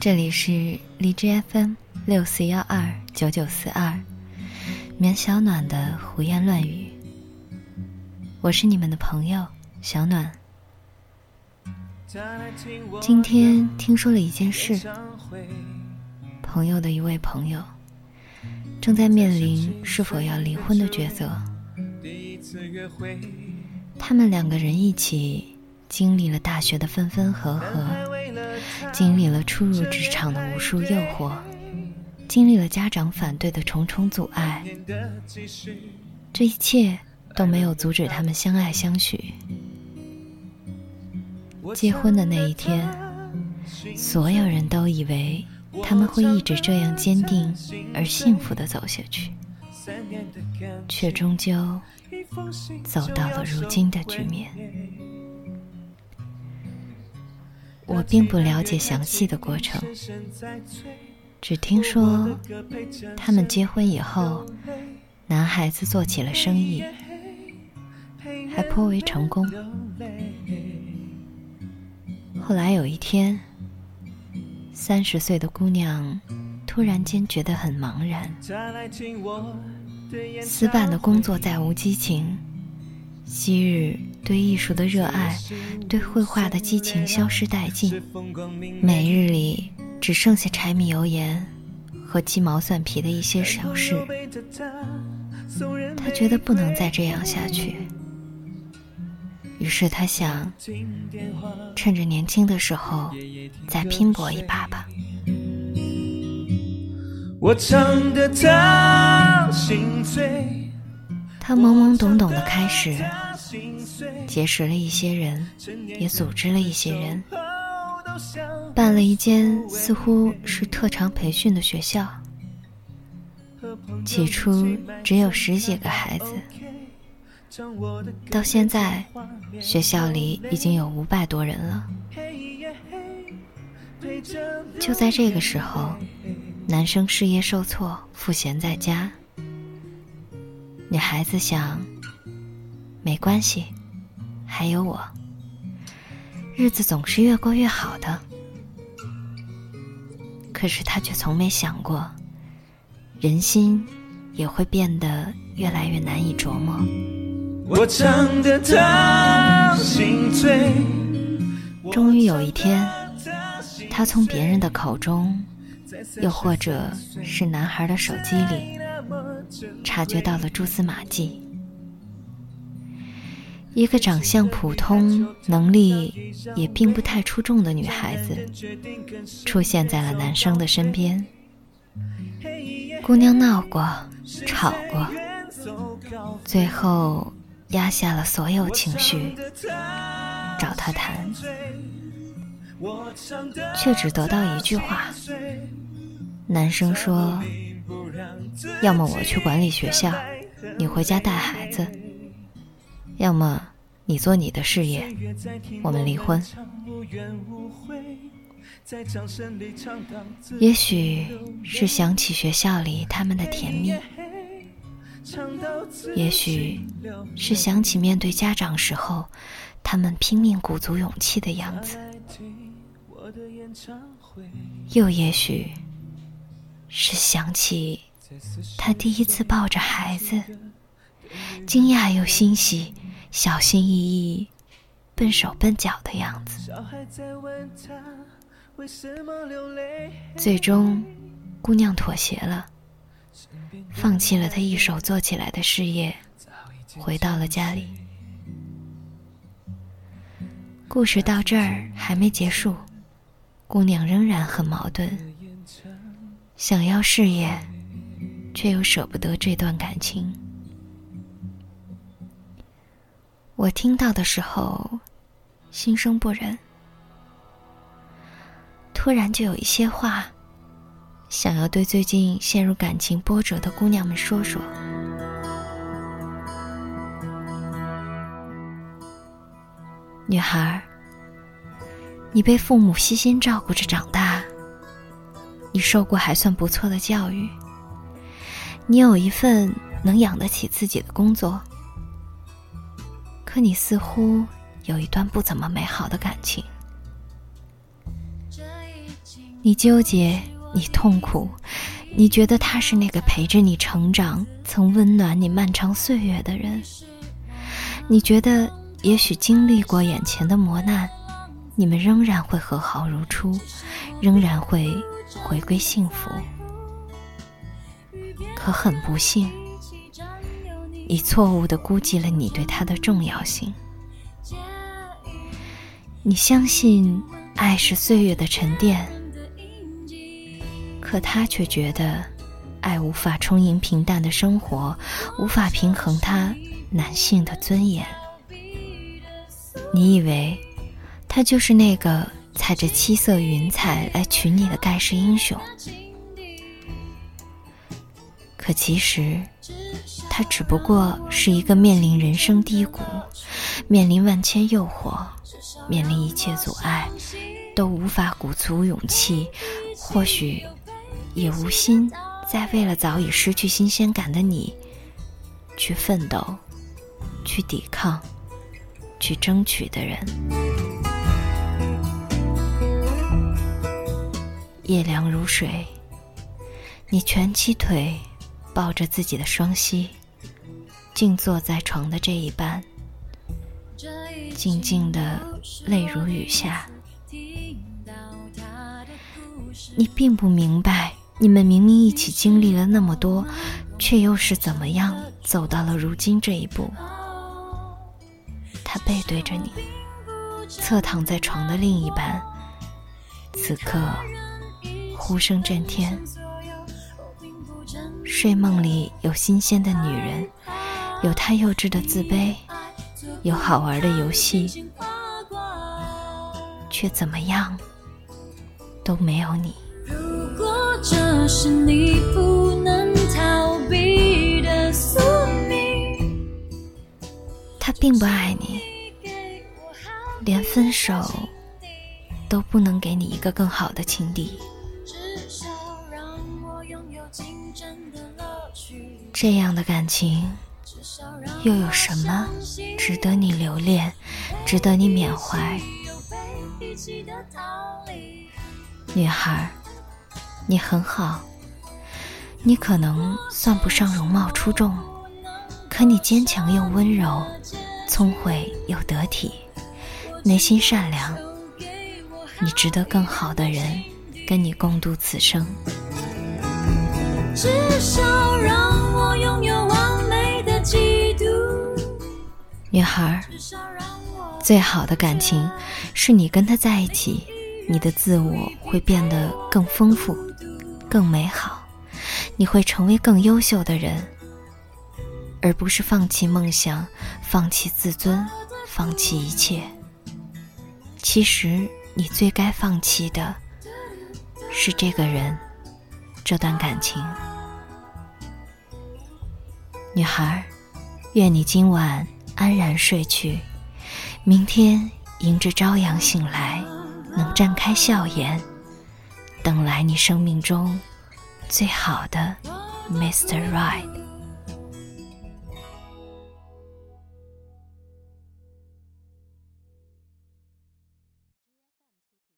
这里是荔枝 FM 六四幺二九九四二，棉小暖的胡言乱语。我是你们的朋友小暖。今天听说了一件事，朋友的一位朋友正在面临是否要离婚的抉择。他们两个人一起经历了大学的分分合合，经历了初入职场的无数诱惑，经历了家长反对的重重阻碍。这一切都没有阻止他们相爱相许。结婚的那一天，所有人都以为他们会一直这样坚定而幸福的走下去，却终究走到了如今的局面。我并不了解详细的过程，只听说他们结婚以后，男孩子做起了生意，还颇为成功。后来有一天，三十岁的姑娘突然间觉得很茫然，死板的工作再无激情，昔日对艺术的热爱、对绘画的激情消失殆尽，每日里只剩下柴米油盐和鸡毛蒜皮的一些小事。他觉得不能再这样下去。于是他想，趁着年轻的时候，再拼搏一把吧。我唱得他他懵懵懂懂的开始，结识了一些人，也组织了一些人，办了一间似乎是特长培训的学校。起初只有十几个孩子。到现在，学校里已经有五百多人了。就在这个时候，男生事业受挫，赋闲在家。女孩子想，没关系，还有我，日子总是越过越好的。可是她却从没想过，人心也会变得越来越难以琢磨。我唱的他心醉。终于有一天，他从别人的口中，又或者是男孩的手机里，察觉到了蛛丝马迹。一个长相普通、能力也并不太出众的女孩子，出现在了男生的身边。姑娘闹过，吵过，最后。压下了所有情绪，找他谈，却只得到一句话。男生说：“要么我去管理学校，你回家带孩子；要么你做你的事业，我们离婚。”也许是想起学校里他们的甜蜜。也许是想起面对家长时候，他们拼命鼓足勇气的样子；又也许是想起他第一次抱着孩子，惊讶又欣喜，小心翼翼、笨手笨脚的样子。最终，姑娘妥协了。放弃了他一手做起来的事业，回到了家里。故事到这儿还没结束，姑娘仍然很矛盾，想要事业，却又舍不得这段感情。我听到的时候，心生不忍，突然就有一些话。想要对最近陷入感情波折的姑娘们说说：女孩，你被父母悉心照顾着长大，你受过还算不错的教育，你有一份能养得起自己的工作，可你似乎有一段不怎么美好的感情。你纠结，你痛苦，你觉得他是那个陪着你成长、曾温暖你漫长岁月的人。你觉得，也许经历过眼前的磨难，你们仍然会和好如初，仍然会回归幸福。可很不幸，你错误的估计了你对他的重要性。你相信爱是岁月的沉淀，可他却觉得爱无法充盈平淡的生活，无法平衡他男性的尊严。你以为他就是那个踩着七色云彩来娶你的盖世英雄，可其实他只不过是一个面临人生低谷、面临万千诱惑。面临一切阻碍，都无法鼓足勇气，或许也无心再为了早已失去新鲜感的你去奋斗、去抵抗、去争取的人。夜凉如水，你蜷起腿，抱着自己的双膝，静坐在床的这一半。静静的泪如雨下，你并不明白，你们明明一起经历了那么多，却又是怎么样走到了如今这一步？他背对着你，侧躺在床的另一半，此刻呼声震天，睡梦里有新鲜的女人，有他幼稚的自卑。有好玩的游戏，却怎么样都没有你。如果这是你不能逃避的宿命，他并不爱你，连分手都不能给你一个更好的情敌。这样的感情。又有什么值得你留恋，值得你缅怀？女孩，你很好，你可能算不上容貌出众，可你坚强又温柔，聪慧又得体，内心善良，你值得更好的人跟你共度此生。至少让我拥有完美的。女孩，最好的感情是你跟他在一起，你的自我会变得更丰富、更美好，你会成为更优秀的人，而不是放弃梦想、放弃自尊、放弃一切。其实，你最该放弃的是这个人，这段感情。女孩，愿你今晚。安然睡去，明天迎着朝阳醒来，能绽开笑颜，等来你生命中最好的 Mr. Right。